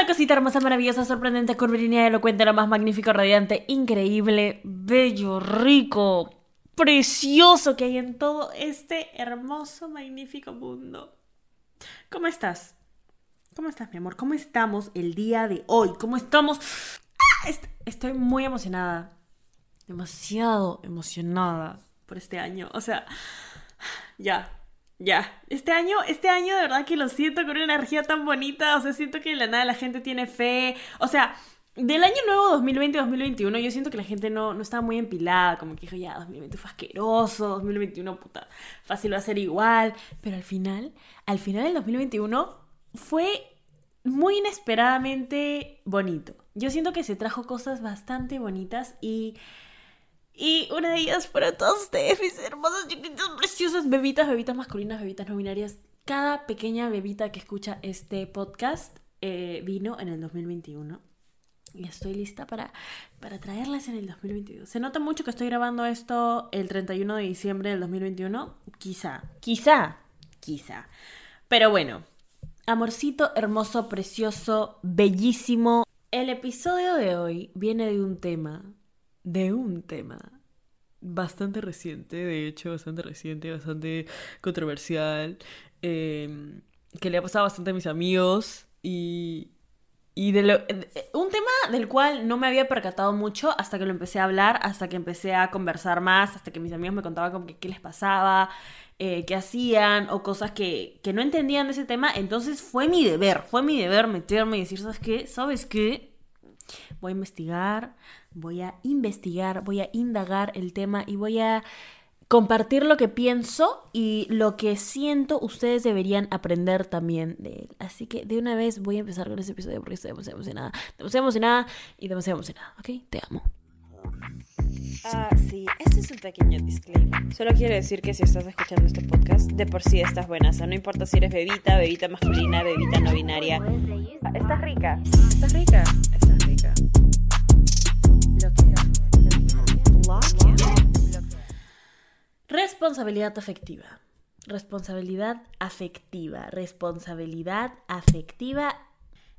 Hola cosita hermosa, maravillosa, sorprendente, curvilínea, elocuente, lo más magnífico, radiante, increíble, bello, rico, precioso que hay en todo este hermoso, magnífico mundo. ¿Cómo estás? ¿Cómo estás, mi amor? ¿Cómo estamos el día de hoy? ¿Cómo estamos? ¡Ah! Est- Estoy muy emocionada. Demasiado emocionada por este año. O sea, ya, ya. Este año, este año de verdad que lo siento con una energía tan bonita. O sea, siento que de la nada la gente tiene fe. O sea, del año nuevo 2020-2021, yo siento que la gente no, no estaba muy empilada. Como que dijo, ya, 2020 fue asqueroso. 2021, puta, fácil va a ser igual. Pero al final, al final del 2021 fue muy inesperadamente bonito. Yo siento que se trajo cosas bastante bonitas y. Y una de ellas para todos ustedes, mis hermosas, chiquitas, preciosas, bebitas, bebitas masculinas, bebitas no binarias. Cada pequeña bebita que escucha este podcast eh, vino en el 2021. Y estoy lista para, para traerlas en el 2022. Se nota mucho que estoy grabando esto el 31 de diciembre del 2021. Quizá, quizá, quizá. Pero bueno, amorcito, hermoso, precioso, bellísimo. El episodio de hoy viene de un tema, de un tema bastante reciente, de hecho, bastante reciente, bastante controversial, eh, que le ha pasado bastante a mis amigos y, y de lo- eh, un tema del cual no me había percatado mucho hasta que lo empecé a hablar, hasta que empecé a conversar más, hasta que mis amigos me contaban como que qué les pasaba, eh, qué hacían o cosas que, que no entendían de ese tema. Entonces fue mi deber, fue mi deber meterme y decir, ¿sabes qué? ¿Sabes qué? Voy a investigar, voy a investigar, voy a indagar el tema y voy a compartir lo que pienso y lo que siento ustedes deberían aprender también de él. Así que de una vez voy a empezar con este episodio porque estoy demasiado emocionada, demasiado emocionada y demasiado emocionada, ¿ok? Te amo. Ah, sí, este es un pequeño disclaimer. Solo quiero decir que si estás escuchando este podcast, de por sí estás buena. O sea, no importa si eres bebita, bebita masculina, bebita no binaria. Estás rica. Estás rica. Estás rica. Responsabilidad afectiva. Responsabilidad afectiva. Responsabilidad afectiva.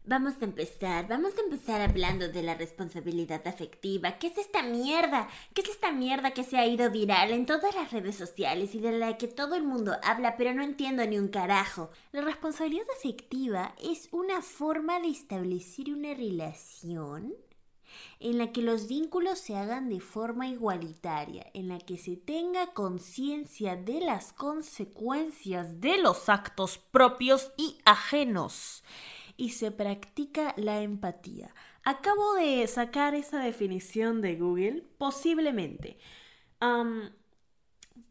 Vamos a empezar, vamos a empezar hablando de la responsabilidad afectiva. ¿Qué es esta mierda? ¿Qué es esta mierda que se ha ido viral en todas las redes sociales y de la que todo el mundo habla, pero no entiendo ni un carajo? La responsabilidad afectiva es una forma de establecer una relación en la que los vínculos se hagan de forma igualitaria, en la que se tenga conciencia de las consecuencias de los actos propios y ajenos y se practica la empatía. Acabo de sacar esa definición de Google, posiblemente,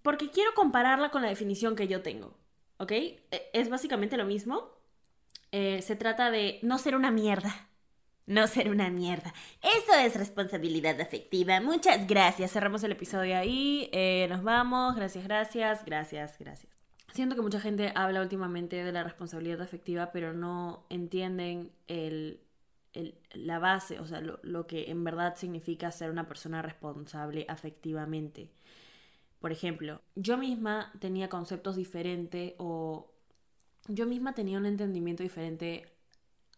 porque quiero compararla con la definición que yo tengo, ¿ok? E- Es básicamente lo mismo. Eh, se trata de no ser una mierda. No ser una mierda. Eso es responsabilidad afectiva. Muchas gracias. Cerramos el episodio ahí. eh, nos vamos. Gracias, gracias, gracias, gracias. Siento que mucha gente habla últimamente de la responsabilidad afectiva, pero no entienden la base, o sea, lo, lo que en verdad significa ser una persona responsable afectivamente. Por ejemplo, yo misma tenía conceptos diferentes o yo misma tenía un entendimiento diferente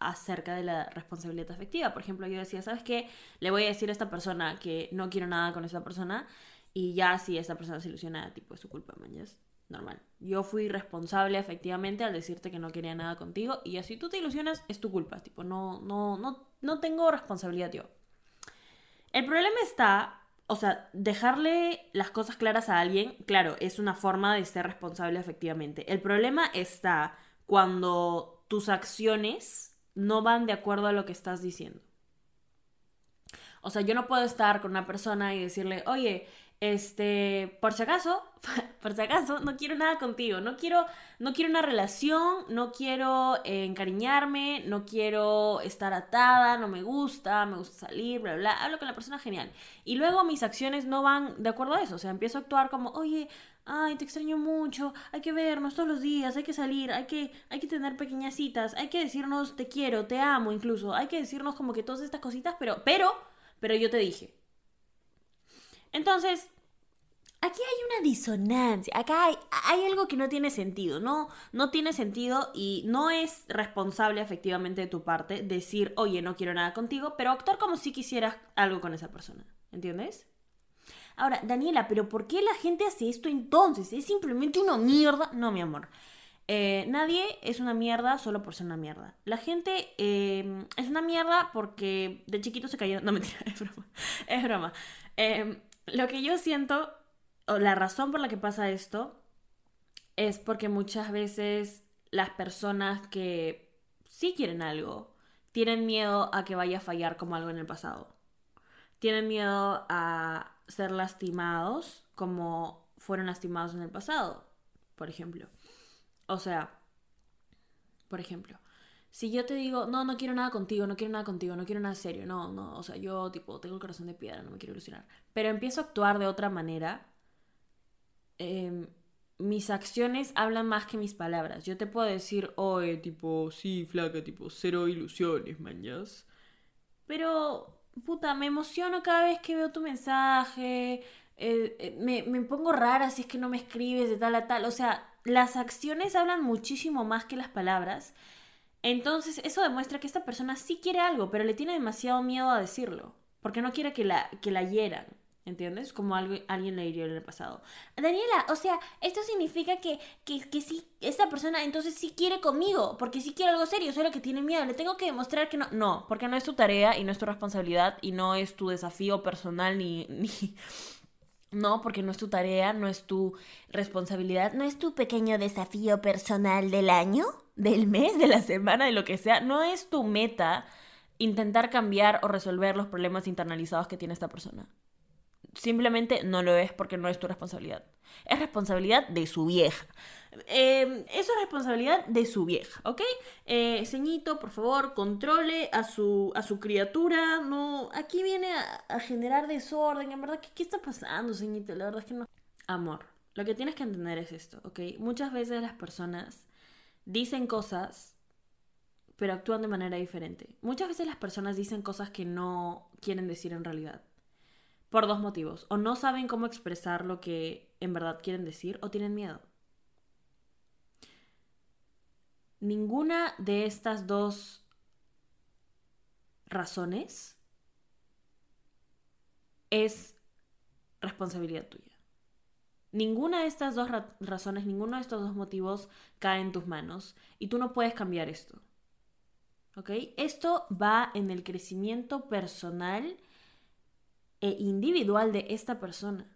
acerca de la responsabilidad afectiva. Por ejemplo, yo decía, ¿sabes qué? Le voy a decir a esta persona que no quiero nada con esta persona y ya si esta persona se ilusiona, tipo, es su culpa, man, es normal. Yo fui responsable efectivamente al decirte que no quería nada contigo y así tú te ilusionas, es tu culpa, tipo, no, no, no, no tengo responsabilidad yo. El problema está, o sea, dejarle las cosas claras a alguien, claro, es una forma de ser responsable efectivamente. El problema está cuando tus acciones no van de acuerdo a lo que estás diciendo. O sea, yo no puedo estar con una persona y decirle, oye, este, por si acaso, por si acaso, no quiero nada contigo, no quiero, no quiero una relación, no quiero eh, encariñarme, no quiero estar atada, no me gusta, me gusta salir, bla, bla, hablo con la persona genial. Y luego mis acciones no van de acuerdo a eso, o sea, empiezo a actuar como, oye, ay, te extraño mucho, hay que vernos todos los días, hay que salir, hay que, hay que tener pequeñas citas, hay que decirnos te quiero, te amo incluso, hay que decirnos como que todas estas cositas, pero, pero, pero yo te dije. Entonces, aquí hay una disonancia, acá hay, hay, algo que no tiene sentido, no, no tiene sentido y no es responsable efectivamente de tu parte decir, oye, no quiero nada contigo, pero actuar como si quisieras algo con esa persona, ¿entiendes? Ahora, Daniela, pero ¿por qué la gente hace esto entonces? ¿Es simplemente una mierda? No, mi amor. Eh, nadie es una mierda solo por ser una mierda. La gente eh, es una mierda porque de chiquito se cayó. No, mentira, es broma. Es broma. Eh, lo que yo siento o la razón por la que pasa esto es porque muchas veces las personas que sí quieren algo tienen miedo a que vaya a fallar como algo en el pasado. Tienen miedo a ser lastimados como fueron lastimados en el pasado, por ejemplo. O sea, por ejemplo, si yo te digo, no, no quiero nada contigo, no quiero nada contigo, no quiero nada serio, no, no, o sea, yo tipo tengo el corazón de piedra, no me quiero ilusionar, pero empiezo a actuar de otra manera, Em, mis acciones hablan más que mis palabras. Yo te puedo decir, oye, tipo, sí, flaca, tipo, cero ilusiones, mañas. Pero, puta, me emociono cada vez que veo tu mensaje. Eh, eh, me, me, pongo rara si es que no me escribes de tal a tal. O sea, las acciones hablan muchísimo más que las palabras. Entonces, eso demuestra que esta persona sí quiere algo, pero le tiene demasiado miedo a decirlo. Porque no quiere que la, que la hieran. ¿Entiendes? Como algo, alguien le diría en el pasado. Daniela, o sea, esto significa que, que, que sí, esta persona entonces sí quiere conmigo, porque sí quiere algo serio, solo que tiene miedo, le tengo que demostrar que no. No, porque no es tu tarea y no es tu responsabilidad y no es tu desafío personal ni... ni... No, porque no es tu tarea, no es tu responsabilidad, no es tu pequeño desafío personal del año, del mes, de la semana, de lo que sea. No es tu meta intentar cambiar o resolver los problemas internalizados que tiene esta persona simplemente no lo es porque no es tu responsabilidad. Es responsabilidad de su vieja. Eh, eso es responsabilidad de su vieja, ¿ok? Eh, ceñito, por favor, controle a su, a su criatura. No, aquí viene a, generar desorden. En verdad, ¿qué, ¿qué, está pasando, ceñito? La verdad es que no. Amor, lo que tienes que entender es esto, ¿ok? Muchas veces las personas dicen cosas, pero actúan de manera diferente. Muchas veces las personas dicen cosas que no quieren decir en realidad. Por dos motivos. O no saben cómo expresar lo que en verdad quieren decir o tienen miedo. Ninguna de estas dos razones es responsabilidad tuya. Ninguna de estas dos razones, ninguno de estos dos motivos cae en tus manos y tú no puedes cambiar esto. ¿Ok? Esto va en el crecimiento personal e individual de esta persona.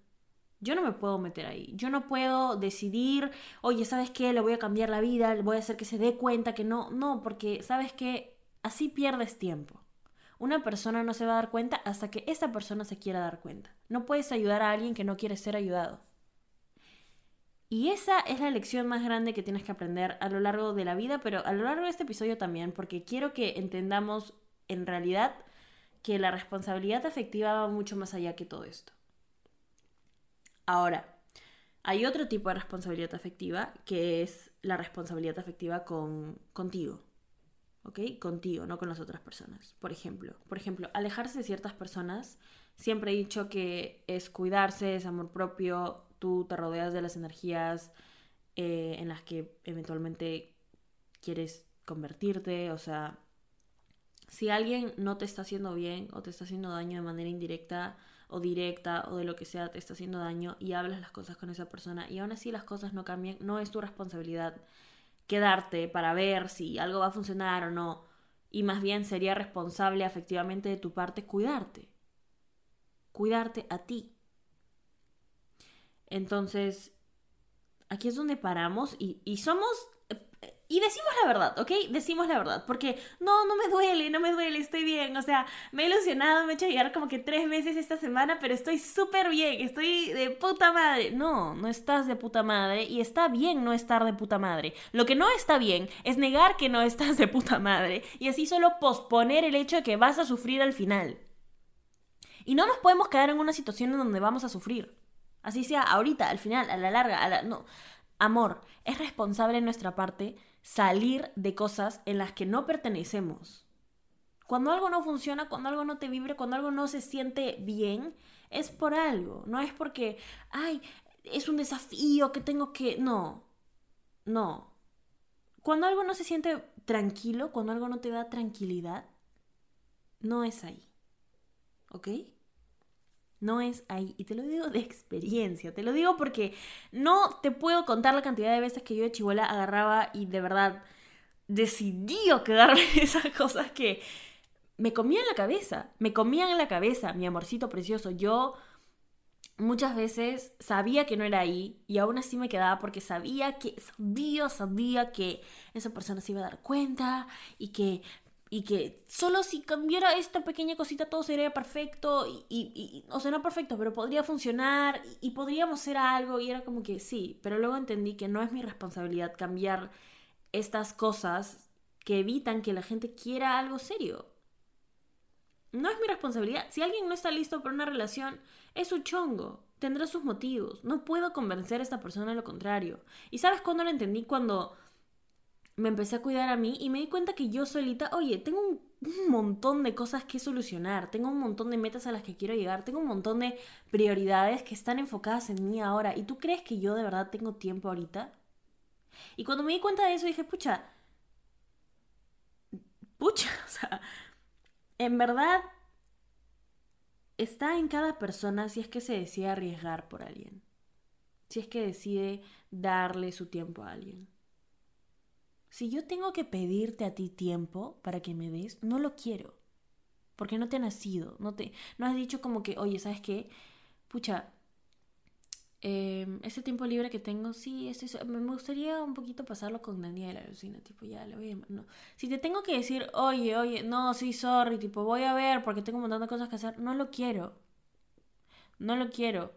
Yo no me puedo meter ahí. Yo no puedo decidir, oye, ¿sabes qué? Le voy a cambiar la vida, le voy a hacer que se dé cuenta que no. No, porque, ¿sabes qué? Así pierdes tiempo. Una persona no se va a dar cuenta hasta que esa persona se quiera dar cuenta. No puedes ayudar a alguien que no quiere ser ayudado. Y esa es la lección más grande que tienes que aprender a lo largo de la vida, pero a lo largo de este episodio también, porque quiero que entendamos en realidad que la responsabilidad afectiva va mucho más allá que todo esto. Ahora, hay otro tipo de responsabilidad afectiva que es la responsabilidad afectiva con, contigo. ¿Ok? Contigo, no con las otras personas. Por ejemplo, por ejemplo, alejarse de ciertas personas. Siempre he dicho que es cuidarse, es amor propio. Tú te rodeas de las energías eh, en las que eventualmente quieres convertirte. O sea, si alguien no te está haciendo bien o te está haciendo daño de manera indirecta o directa o de lo que sea, te está haciendo daño y hablas las cosas con esa persona y aún así las cosas no cambian, no es tu responsabilidad quedarte para ver si algo va a funcionar o no. Y más bien sería responsable efectivamente de tu parte cuidarte. Cuidarte a ti. Entonces, aquí es donde paramos y, y somos y decimos la verdad, ¿ok? Decimos la verdad, porque no, no me duele, no me duele, estoy bien, o sea, me he ilusionado, me he hecho llegar como que tres meses esta semana, pero estoy súper bien, estoy de puta madre. No, no estás de puta madre y está bien no estar de puta madre. Lo que no está bien es negar que no estás de puta madre y así solo posponer el hecho de que vas a sufrir al final. Y no nos podemos quedar en una situación en donde vamos a sufrir. Así sea ahorita, al final, a la larga, a la... No. Amor, es responsable en nuestra parte salir de cosas en las que no pertenecemos. Cuando algo no funciona, cuando algo no te vibre, cuando algo no se siente bien, es por algo. No es porque, ay, es un desafío que tengo que... No, no. Cuando algo no se siente tranquilo, cuando algo no te da tranquilidad, no es ahí. ¿Ok? No es ahí. Y te lo digo de experiencia. Te lo digo porque no te puedo contar la cantidad de veces que yo de chivola agarraba y de verdad decidió quedarme esas cosas que me comían la cabeza. Me comían la cabeza, mi amorcito precioso. Yo muchas veces sabía que no era ahí y aún así me quedaba porque sabía que, sabía, sabía que esa persona se iba a dar cuenta y que y que solo si cambiara esta pequeña cosita todo sería perfecto y, y, o sea, no perfecto, pero podría funcionar y, y, podríamos ser algo y era como que sí, pero luego entendí que no es mi responsabilidad cambiar estas cosas que evitan que la gente quiera algo serio. No es mi responsabilidad. Si alguien no está listo para una relación, es su chongo. Tendrá sus motivos. No puedo convencer a esta persona de lo contrario. ¿Y sabes cuándo lo entendí? Cuando me empecé a cuidar a mí y me di cuenta que yo solita, oye, tengo un, montón de cosas que solucionar, tengo un montón de metas a las que quiero llegar, tengo un montón de prioridades que están enfocadas en mí ahora. ¿Y tú crees que yo de verdad tengo tiempo ahorita? Y cuando me di cuenta de eso dije, pucha, pucha, o sea, en verdad está en cada persona si es que se decide arriesgar por alguien, si es que decide darle su tiempo a alguien. Si yo tengo que pedirte a ti tiempo para que me des, no lo quiero. Porque no te ha nacido, no te no has dicho como que, "Oye, ¿sabes qué? Pucha, eh, tiempo libre que tengo, sí, estoy, me gustaría un poquito pasarlo con Daniela, Lucina, tipo, ya. No. Si te tengo que decir, oye, oye, no, sí, sorry, tipo, voy a ver porque tengo un montón de cosas que hacer, no lo quiero. No lo quiero.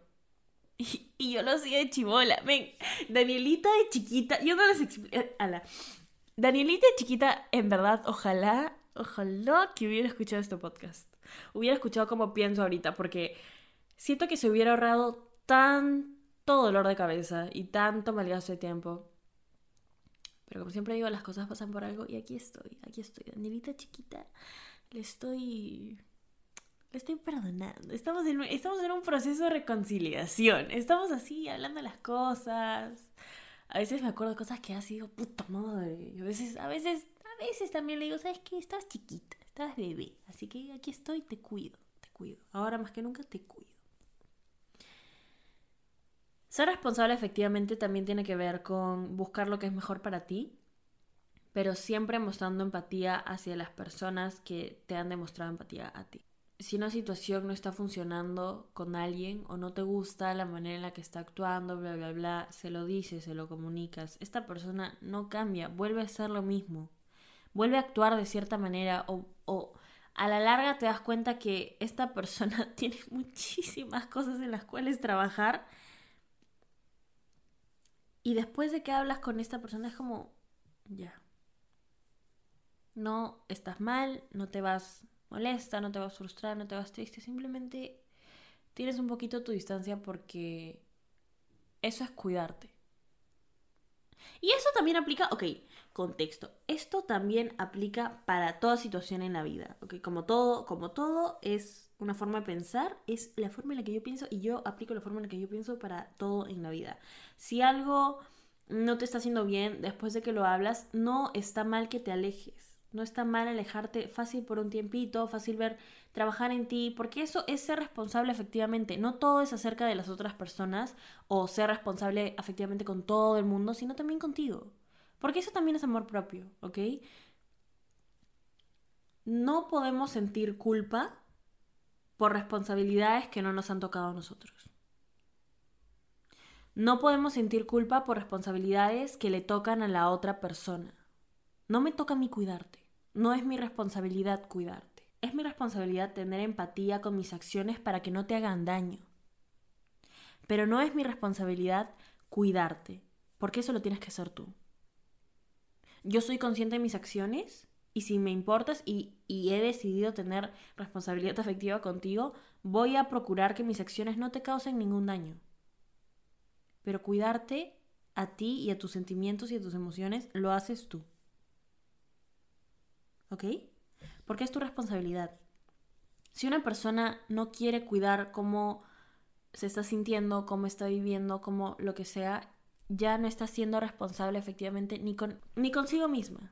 Y, yo lo hacía de chivola. Ven, Danielita de chiquita, yo no les explico... Eh. Danielita chiquita, en verdad, ojalá, ojalá que hubiera escuchado este podcast. Hubiera escuchado como pienso ahorita, porque siento que se hubiera ahorrado tanto dolor de cabeza y tanto malgasto de tiempo. Pero como siempre digo, las cosas pasan por algo y aquí estoy, aquí estoy. Danielita chiquita, le estoy le estoy perdonando. Estamos en, estamos en un proceso de reconciliación. Estamos así hablando las cosas. A veces me acuerdo de cosas que ha sido puta madre. A veces, a veces, a veces también le digo, ¿sabes qué? Estabas chiquita, estabas bebé. Así que aquí estoy, te cuido, te cuido. Ahora más que nunca te cuido. Ser responsable efectivamente también tiene que ver con buscar lo que es mejor para ti, pero siempre mostrando empatía hacia las personas que te han demostrado empatía a ti si una situación no está funcionando con alguien o no te gusta la manera en la que está actuando, bla, bla, bla, se lo dices, se lo comunicas. Esta persona no cambia, vuelve a ser lo mismo. Vuelve a actuar de cierta manera o, o a la larga te das cuenta que esta persona tiene muchísimas cosas en las cuales trabajar. Y después de que hablas con esta persona es como, ya. No estás mal, no te vas molesta, no te vas frustrar, no te vas triste, simplemente tienes un poquito tu distancia porque eso es cuidarte. Y eso también aplica, ok, contexto. Esto también aplica para toda situación en la vida, ok, como todo, como todo es una forma de pensar, es la forma en la que yo pienso y yo aplico la forma en la que yo pienso para todo en la vida. Si algo no te está haciendo bien después de que lo hablas, no está mal que te alejes no está mal alejarte fácil por un tiempito, fácil ver, trabajar en ti, porque eso es ser responsable efectivamente. No todo es acerca de las otras personas o ser responsable efectivamente con todo el mundo, sino también contigo. Porque eso también es amor propio, ¿ok? No podemos sentir culpa por responsabilidades que no nos han tocado a nosotros. No podemos sentir culpa por responsabilidades que le tocan a la otra persona. No me toca a mí cuidarte. No es mi responsabilidad cuidarte. Es mi responsabilidad tener empatía con mis acciones para que no te hagan daño. Pero no es mi responsabilidad cuidarte, porque eso lo tienes que hacer tú. Yo soy consciente de mis acciones y si me importas y, y, he decidido tener responsabilidad afectiva contigo, voy a procurar que mis acciones no te causen ningún daño. Pero cuidarte a ti y a tus sentimientos y a tus emociones lo haces tú. ¿Ok? Porque es tu responsabilidad. Si una persona no quiere cuidar cómo se está sintiendo, cómo está viviendo, cómo lo que sea, ya no está siendo responsable efectivamente ni, con, ni consigo misma.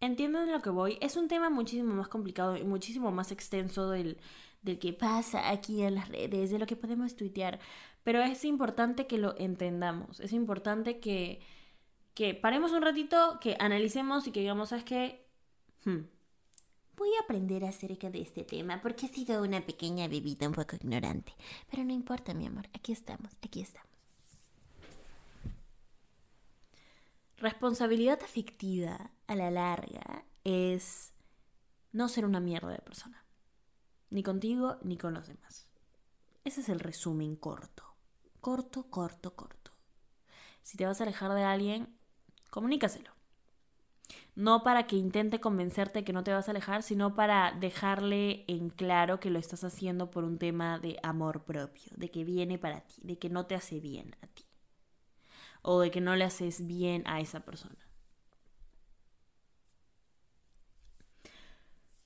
¿Entienden lo que voy? Es un tema muchísimo más complicado y muchísimo más extenso del, del que pasa aquí en las redes, de lo que podemos tuitear. Pero es importante que lo entendamos. Es importante que, que paremos un ratito, que analicemos y que digamos, ¿sabes qué? Hmm, Voy a aprender acerca de este tema porque he sido una pequeña bebida un poco ignorante. Pero no importa, mi amor. Aquí estamos, aquí estamos. Responsabilidad afectiva a la larga es no ser una mierda de persona. Ni contigo ni con los demás. Ese es el resumen corto. Corto, corto, corto. Si te vas a alejar de alguien, comunícaselo. No para que intente convencerte que no te vas a alejar, sino para dejarle en claro que lo estás haciendo por un tema de amor propio, de que viene para ti, de que no te hace bien a ti. O de que no le haces bien a esa persona.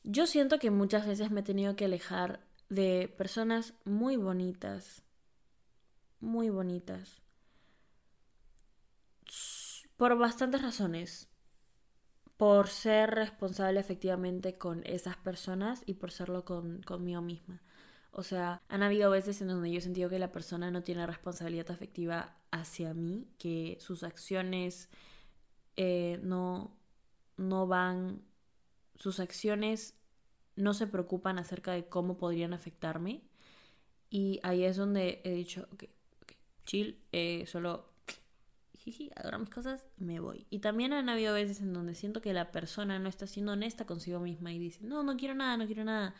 Yo siento que muchas veces me he tenido que alejar de personas muy bonitas, muy bonitas, por bastantes razones. Por ser responsable efectivamente con esas personas y por serlo con, conmigo misma. O sea, han habido veces en donde yo he sentido que la persona no tiene responsabilidad afectiva hacia mí, que sus acciones eh, no, no van, sus acciones no se preocupan acerca de cómo podrían afectarme. Y ahí es donde he dicho, ok, okay chill, eh, solo jiji, adoro mis cosas, me voy. Y también han habido veces en donde siento que la persona no está siendo honesta consigo misma y dice, no, no quiero nada, no quiero nada.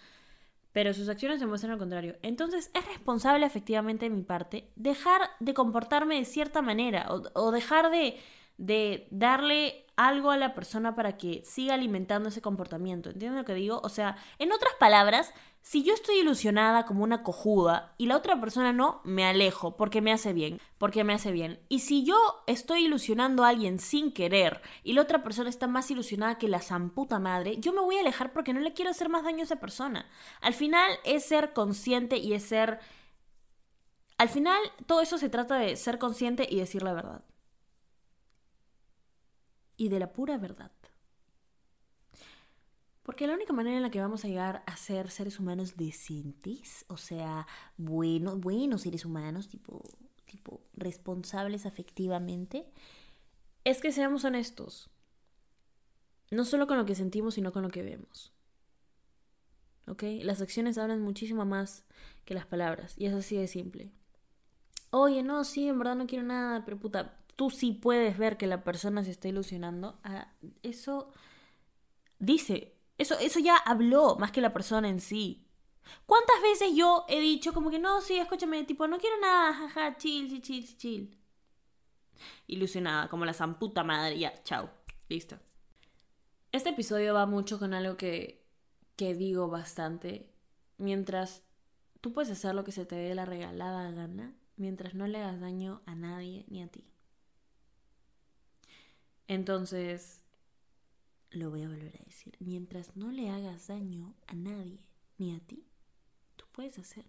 Pero sus acciones demuestran lo contrario. Entonces es responsable efectivamente de mi parte dejar de comportarme de cierta manera o, o dejar de, de darle algo a la persona para que siga alimentando ese comportamiento. ¿Entienden lo que digo? O sea, en otras palabras, si yo estoy ilusionada como una cojuda y la otra persona no, me alejo porque me hace bien, porque me hace bien. Y si yo estoy ilusionando a alguien sin querer y la otra persona está más ilusionada que la zamputa madre, yo me voy a alejar porque no le quiero hacer más daño a esa persona. Al final es ser consciente y es ser... Al final todo eso se trata de ser consciente y decir la verdad y de la pura verdad. Porque la única manera en la que vamos a llegar a ser seres humanos decentes, o sea, buenos, buenos seres humanos, tipo, tipo responsables afectivamente, es que seamos honestos. No solo con lo que sentimos, sino con lo que vemos. ¿Ok? Las acciones hablan muchísimo más que las palabras. Y es así de simple. Oye, no, sí, en verdad no quiero nada, pero puta, tú sí puedes ver que la persona se está ilusionando, ah, eso dice, eso, eso ya habló más que la persona en sí. ¿Cuántas veces yo he dicho como que no, sí, escúchame, tipo, no quiero nada, jaja, chill, chill, chill. Ilusionada, como la zamputa madre, ya, chao, listo. Este episodio va mucho con algo que, que digo bastante. Mientras tú puedes hacer lo que se te dé la regalada gana, mientras no le hagas daño a nadie ni a ti. Entonces, lo voy a volver a decir, mientras no le hagas daño a nadie ni a ti, tú puedes hacer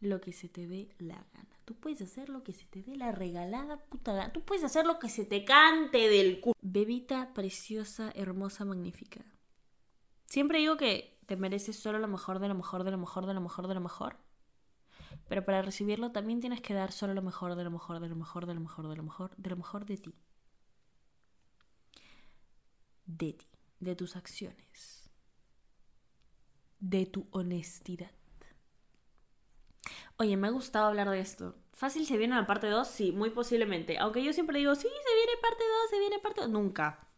lo que se te dé la gana. Tú puedes hacer lo que se te dé la regalada puta gana. Tú puedes hacer lo que se te cante del culo. Bebita preciosa, hermosa, magnífica. Siempre digo que te mereces solo lo mejor de lo mejor de lo mejor de lo mejor de lo mejor. Pero para recibirlo también tienes que dar solo lo mejor de lo mejor de lo mejor de lo mejor de lo mejor de lo mejor de ti de ti, de tus acciones, de tu honestidad. Oye, me ha gustado hablar de esto. ¿Fácil se viene la parte 2? Sí, muy posiblemente. Aunque yo siempre digo, sí, se viene parte 2, se viene parte 2. Nunca.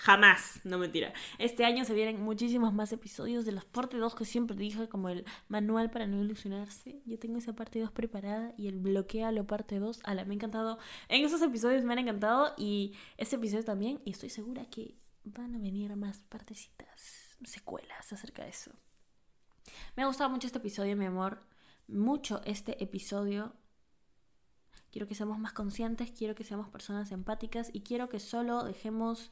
Jamás, no mentira. Este año se vienen muchísimos más episodios de las parte 2 que siempre dije como el manual para no ilusionarse. Yo tengo esa parte 2 preparada y el bloquealo parte 2. la me ha encantado. En esos episodios me han encantado y este episodio también. Y estoy segura que van a venir más partecitas, secuelas acerca de eso. Me ha gustado mucho este episodio, mi amor. Mucho este episodio. Quiero que seamos más conscientes, quiero que seamos personas empáticas y quiero que solo dejemos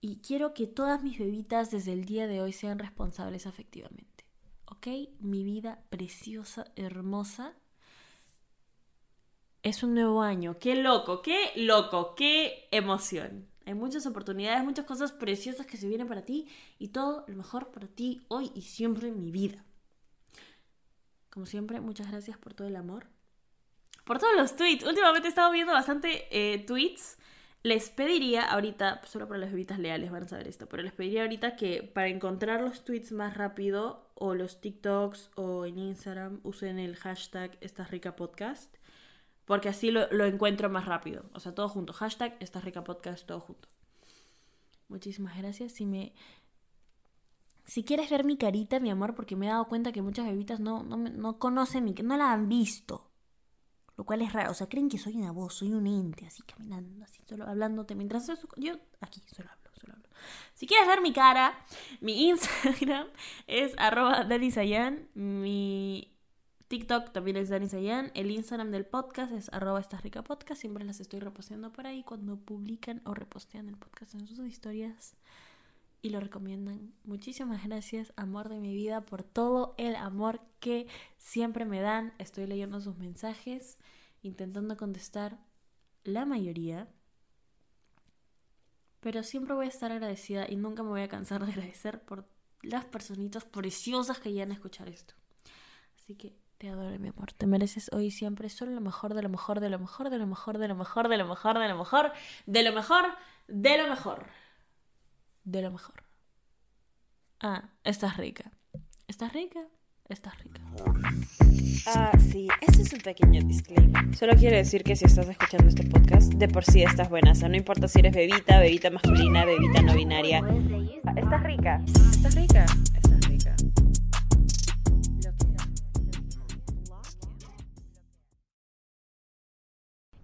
Y quiero que todas mis bebitas desde el día de hoy sean responsables afectivamente. ¿Ok? Mi vida preciosa, hermosa. Es un nuevo año. ¡Qué loco! ¡Qué loco! ¡Qué emoción! Hay muchas oportunidades, muchas cosas preciosas que se vienen para ti y todo lo mejor para ti hoy y siempre en mi vida. Como siempre, muchas gracias por todo el amor. Por todos los tweets. Últimamente he estado viendo bastante eh, tweets. Les pediría ahorita, solo para las bebitas leales van a saber esto, pero les pediría ahorita que para encontrar los tweets más rápido o los TikToks o en Instagram usen el hashtag Esta Rica Podcast porque así lo, encuentro más rápido. O sea, todo junto. Hashtag Esta Rica Podcast, todo junto. Muchísimas gracias. Si me... Si quieres ver mi carita, mi amor, porque me he dado cuenta que muchas bebitas no, no, no conocen mi... no la han visto. Lo cual es raro. O sea, creen que soy una voz, soy un ente, así caminando, así, solo hablándote mientras... Yo aquí solo hablo, solo hablo. Si quieres ver mi cara, mi Instagram es arroba Mi TikTok también es Dani Sayan. El Instagram del podcast es arroba esta rica podcast. Siempre las estoy reposteando por ahí cuando publican o repostean el podcast en sus historias y lo recomiendan. Muchísimas gracias, amor de mi vida, por todo el amor que siempre me dan. Estoy leyendo sus mensajes, intentando contestar la mayoría. Pero siempre voy a estar agradecida y nunca me voy a cansar de agradecer por las personitas preciosas que llegan a escuchar esto. Así que te adoro, mi amor. Te mereces hoy siempre solo lo mejor, de lo mejor, de lo mejor, de lo mejor, de lo mejor, de lo mejor, de lo mejor, de lo mejor, de lo mejor. De lo mejor. Ah, estás rica. ¿Estás rica? Estás rica. Ah, sí, este es un pequeño disclaimer. Solo quiero decir que si estás escuchando este podcast, de por sí estás buena. O sea, no importa si eres bebita, bebita masculina, bebita no binaria. Ah, estás rica. Estás rica. Estás rica.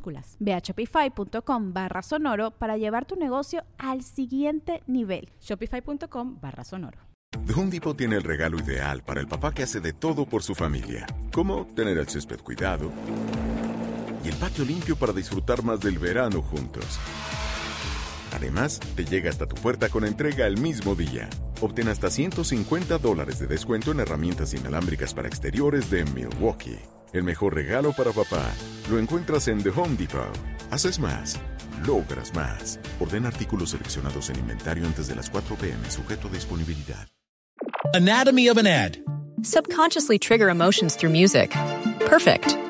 minúsculas Ve a shopify.com barra sonoro para llevar tu negocio al siguiente nivel. Shopify.com barra sonoro. The Home Depot tiene el regalo ideal para el papá que hace de todo por su familia, como tener el césped cuidado y el patio limpio para disfrutar más del verano juntos. Además, te llega hasta tu puerta con entrega el mismo día. Obtén hasta 150 dólares de descuento en herramientas inalámbricas para exteriores de Milwaukee. El mejor regalo para papá lo encuentras en The Home Depot. Haces más, logras más. Orden artículos seleccionados en inventario antes de las 4 pm, sujeto a disponibilidad. Anatomy of an ad. Subconsciously trigger emotions through music. Perfect.